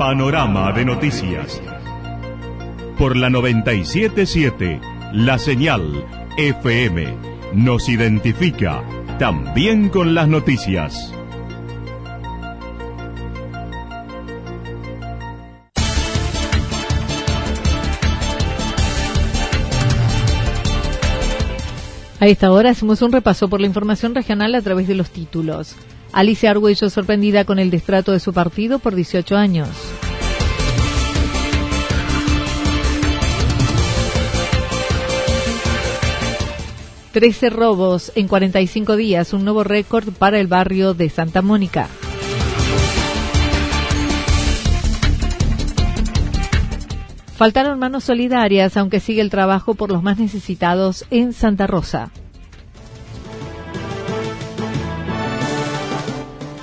Panorama de noticias. Por la 977, la señal FM nos identifica también con las noticias. A esta hora hacemos un repaso por la información regional a través de los títulos. Alicia Argüello sorprendida con el destrato de su partido por 18 años. Trece robos en 45 días, un nuevo récord para el barrio de Santa Mónica. Faltaron manos solidarias, aunque sigue el trabajo por los más necesitados en Santa Rosa.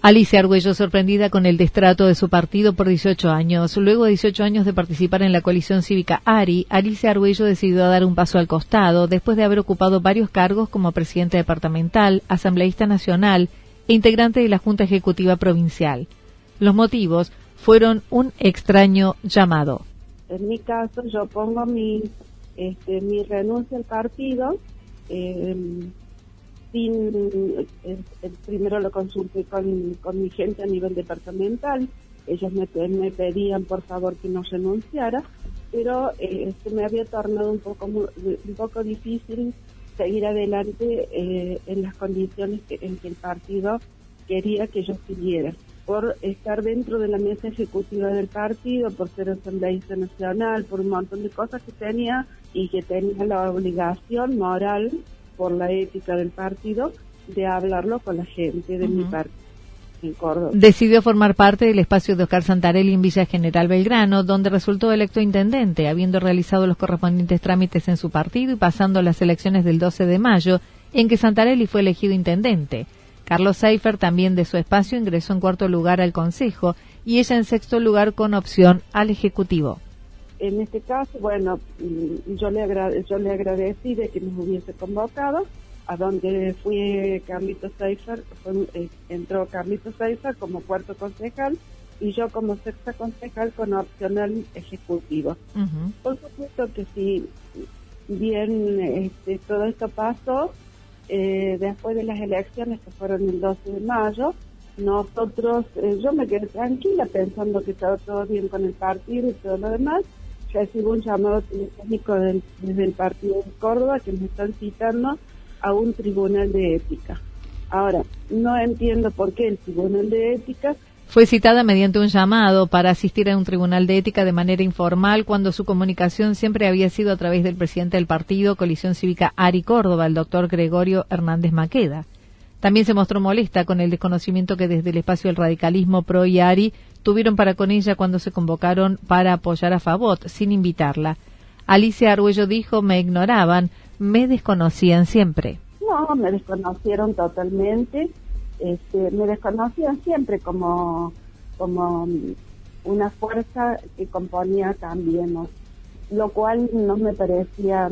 Alicia Argüello sorprendida con el destrato de su partido por 18 años. Luego de 18 años de participar en la coalición cívica ARI, Alicia Argüello decidió dar un paso al costado después de haber ocupado varios cargos como presidente departamental, asambleísta nacional e integrante de la Junta Ejecutiva Provincial. Los motivos fueron un extraño llamado. En mi caso, yo pongo mi, este, mi renuncia al partido. Eh, sin, primero lo consulté con, con, mi gente a nivel departamental, ellos me, me pedían por favor que no renunciara, pero eh, se me había tornado un poco, un poco difícil seguir adelante eh, en las condiciones que, en que el partido quería que yo siguiera. Por estar dentro de la mesa ejecutiva del partido, por ser asambleísta nacional, por un montón de cosas que tenía y que tenía la obligación moral por la ética del partido de hablarlo con la gente de mi partido. En Córdoba. Decidió formar parte del espacio de Oscar Santarelli en Villa General Belgrano, donde resultó electo intendente, habiendo realizado los correspondientes trámites en su partido y pasando las elecciones del 12 de mayo, en que Santarelli fue elegido intendente. Carlos Seifer, también de su espacio, ingresó en cuarto lugar al Consejo y ella en sexto lugar con opción al Ejecutivo en este caso, bueno, mm, yo le, agrade, yo le agradecí de que nos hubiese convocado, a donde fui Carlito Seifer, eh, entró Carlito Seifer como cuarto concejal y yo como sexta concejal con opcional ejecutivo. Por supuesto que si bien este, todo esto pasó, eh, después de las elecciones que fueron el 12 de mayo, nosotros, eh, yo me quedé tranquila pensando que estaba todo bien con el partido y todo lo demás, recibo un llamado telefónico desde el partido de Córdoba que me están citando a un tribunal de ética. Ahora, no entiendo por qué el tribunal de ética fue citada mediante un llamado para asistir a un tribunal de ética de manera informal cuando su comunicación siempre había sido a través del presidente del partido Colisión Cívica Ari Córdoba, el doctor Gregorio Hernández Maqueda. También se mostró molesta con el desconocimiento que desde el espacio del radicalismo pro y Ari tuvieron para con ella cuando se convocaron para apoyar a Favot sin invitarla. Alicia Arguello dijo, me ignoraban, me desconocían siempre. No, me desconocieron totalmente, este, me desconocían siempre como, como una fuerza que componía también, lo cual no me parecía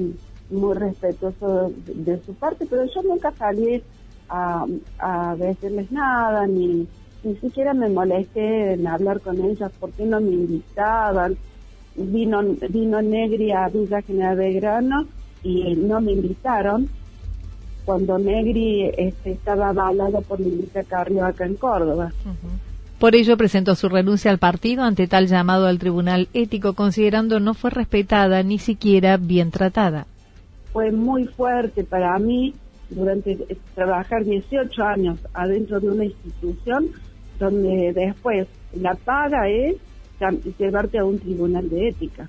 muy respetuoso de, su parte, pero yo nunca salí a, a decirles nada, ni, ni siquiera me molesté en hablar con ellas porque no me invitaban. Vino, vino Negri a Villa General Belgrano y no me invitaron cuando Negri este, estaba avalado por Milicia Carrio acá en Córdoba. Por ello presentó su renuncia al partido ante tal llamado al Tribunal Ético, considerando no fue respetada ni siquiera bien tratada fue muy fuerte para mí durante trabajar 18 años adentro de una institución donde después la paga es llevarte a un tribunal de ética.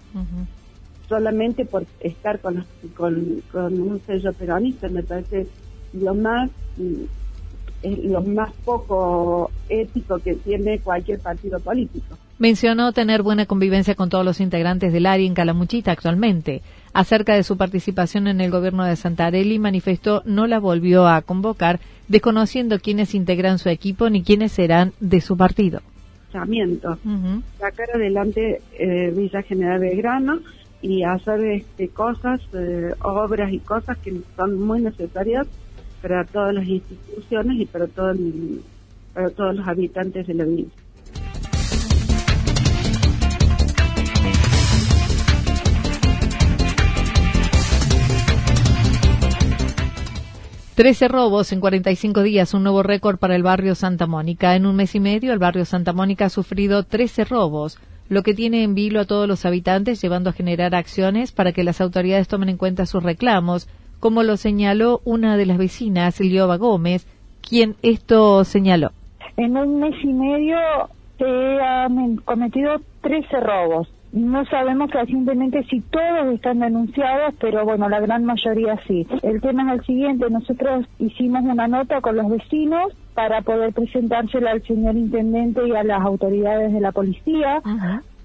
Solamente por estar con, con, con un sello peronista me parece lo más lo más poco ético que tiene cualquier partido político. Mencionó tener buena convivencia con todos los integrantes del área en Calamuchita actualmente. Acerca de su participación en el gobierno de Santarelli, manifestó no la volvió a convocar, desconociendo quiénes integran su equipo ni quiénes serán de su partido. Sacar adelante eh, Villa General Belgrano y hacer este, cosas, eh, obras y cosas que son muy necesarias para todas las instituciones y para, todo para todos los habitantes de la villa. Trece robos en 45 días, un nuevo récord para el barrio Santa Mónica. En un mes y medio, el barrio Santa Mónica ha sufrido 13 robos, lo que tiene en vilo a todos los habitantes, llevando a generar acciones para que las autoridades tomen en cuenta sus reclamos, como lo señaló una de las vecinas, Lioba Gómez, quien esto señaló. En un mes y medio se han cometido 13 robos. No sabemos recientemente si todos están denunciados, pero bueno, la gran mayoría sí. El tema es el siguiente, nosotros hicimos una nota con los vecinos para poder presentársela al señor intendente y a las autoridades de la policía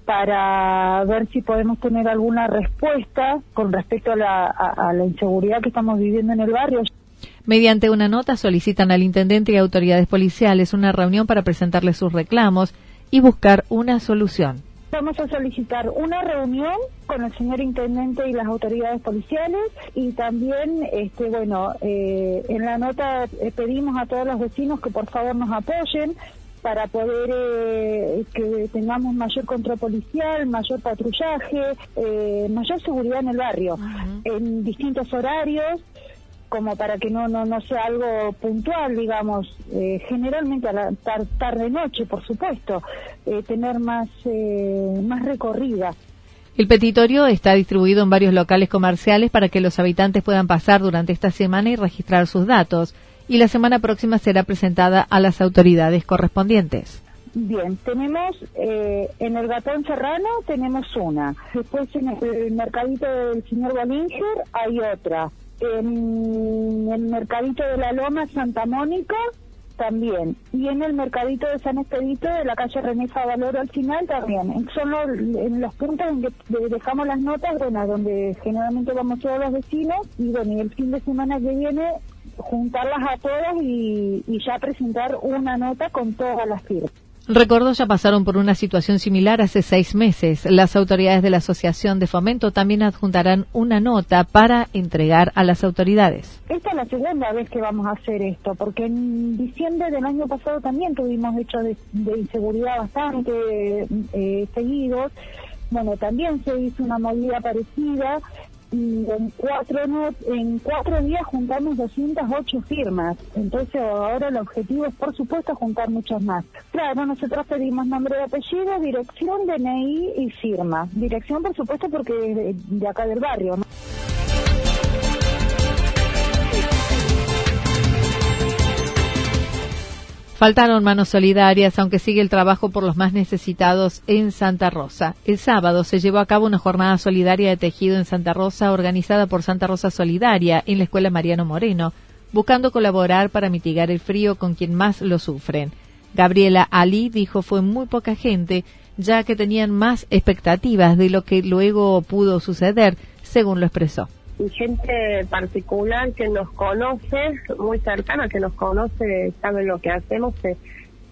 para ver si podemos tener alguna respuesta con respecto a la, inseguridad que estamos viviendo en el barrio. Mediante una nota solicitan al intendente y autoridades policiales una reunión para presentarles sus reclamos y buscar una solución. Vamos a solicitar una reunión con el señor intendente y las autoridades policiales y también, este, bueno, eh, en la nota eh, pedimos a todos los vecinos que por favor nos apoyen para poder eh, que tengamos mayor control policial, mayor patrullaje, eh, mayor seguridad en el barrio, en distintos horarios, como para que no no, no sea algo puntual, digamos, eh, generalmente a la tarde-noche, por supuesto, tener más, más recorrida. El petitorio está distribuido en varios locales comerciales para que los habitantes puedan pasar durante esta semana y registrar sus datos y la semana próxima será presentada a las autoridades correspondientes. Bien, tenemos eh, en el Gatón Serrano tenemos una, después en el, mercadito del señor Bollinger hay otra, en el mercadito de la Loma Santa Mónica también, y en el mercadito de San Expedito de la calle René Favaloro al final también. Son los, en los puntos que dejamos las notas, bueno, donde generalmente vamos todos los vecinos, y bueno, y el fin de semana que viene juntarlas a todas y, ya presentar una nota con todas las firmas. Recordó ya pasaron por una situación similar hace seis meses. Las autoridades de la Asociación de Fomento también adjuntarán una nota para entregar a las autoridades. Esta es la segunda vez que vamos a hacer esto, porque en diciembre del año pasado también tuvimos hechos de, inseguridad bastante eh, seguidos. Bueno, también se hizo una movida parecida y en cuatro, en cuatro días juntamos 208 firmas. Entonces ahora el objetivo es, por supuesto, juntar muchas más. Claro, nosotros pedimos nombre de apellido, dirección, DNI y firma. Dirección, por supuesto, porque de, acá del barrio. Faltaron manos solidarias, aunque sigue el trabajo por los más necesitados en Santa Rosa. El sábado se llevó a cabo una jornada solidaria de tejido en Santa Rosa organizada por Santa Rosa Solidaria en la Escuela Mariano Moreno, buscando colaborar para mitigar el frío con quien más lo sufren. Gabriela Ali dijo fue muy poca gente, ya que tenían más expectativas de lo que luego pudo suceder, según lo expresó y gente particular que nos conoce, muy cercana, que nos conoce, sabe lo que hacemos, se,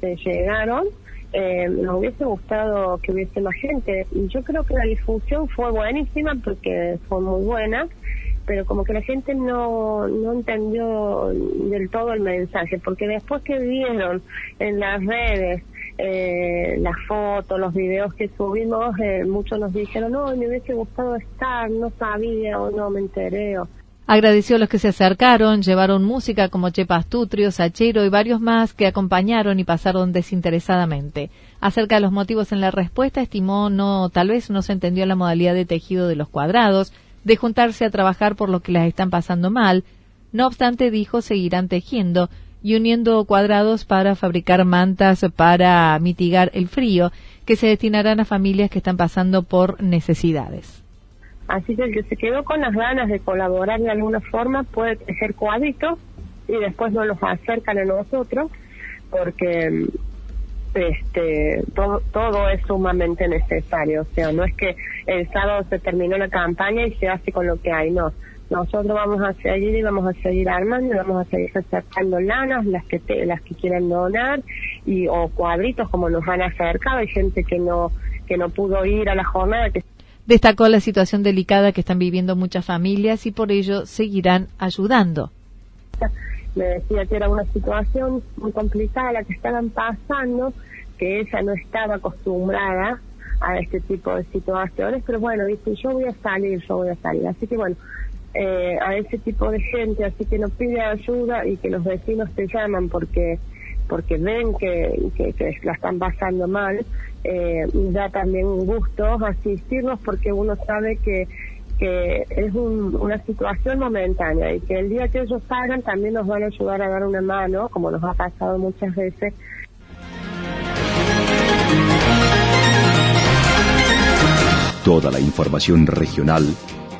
llegaron. Eh, nos hubiese gustado que hubiese más gente. Y yo creo que la difusión fue buenísima porque fue muy buena, pero como que la gente no, no entendió del todo el mensaje, porque después que vieron en las redes eh, las fotos, los videos que subimos, eh, muchos nos dijeron, no, me hubiese gustado estar, no sabía o no me enteré. Agradeció a los que se acercaron, llevaron música como Chepas Tutrio, Sachero y varios más que acompañaron y pasaron desinteresadamente. Acerca de los motivos en la respuesta, estimó no, tal vez no se entendió la modalidad de tejido de los cuadrados, de juntarse a trabajar por lo que las están pasando mal. No obstante, dijo, seguirán tejiendo y uniendo cuadrados para fabricar mantas para mitigar el frío, que se destinarán a familias que están pasando por necesidades. Así que el que se quedó con las ganas de colaborar de alguna forma puede tejer cuadritos y después nos los acercan a nosotros porque este todo, todo es sumamente necesario. O sea, no es que el sábado se terminó la campaña y se hace con lo que hay, no. Nosotros vamos a seguir y vamos a seguir armando y vamos a seguir acercando lanas, las que las que quieran donar y o cuadritos como nos han acercado. Hay gente que no que no pudo ir a la jornada. Que... Destacó la situación delicada que están viviendo muchas familias y por ello seguirán ayudando me decía que era una situación muy complicada la que estaban pasando, que ella no estaba acostumbrada a este tipo de situaciones, pero bueno, dice, yo voy a salir, yo voy a salir. Así que bueno, eh, a ese tipo de gente, así que nos pide ayuda y que los vecinos te llaman porque porque ven que, que, la están pasando mal, eh, da también gusto asistirnos porque uno sabe que que es una situación momentánea y que el día que ellos salgan también nos van a ayudar a dar una mano, como nos ha pasado muchas veces. Toda la información regional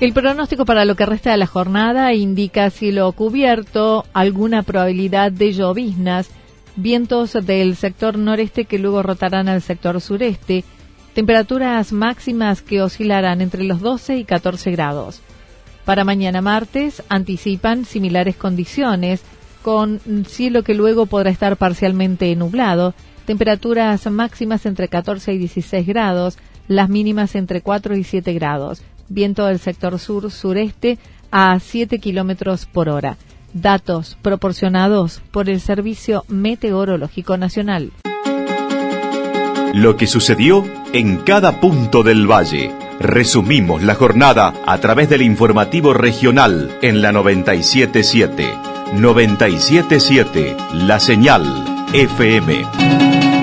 El pronóstico para lo que resta de la jornada indica cielo cubierto, alguna probabilidad de lloviznas, vientos del sector noreste que luego rotarán al sector sureste, temperaturas máximas que oscilarán entre los 12 y 14 grados. Para mañana martes anticipan similares condiciones, con cielo que luego podrá estar parcialmente nublado, temperaturas máximas entre 14 y 16 grados, las mínimas entre 4 y 7 grados, viento del sector sur-sureste a 7 kilómetros por hora. Datos proporcionados por el Servicio Meteorológico Nacional. Lo que sucedió en cada punto del valle. Resumimos la jornada a través del informativo regional en la 977. 977 La Señal FM.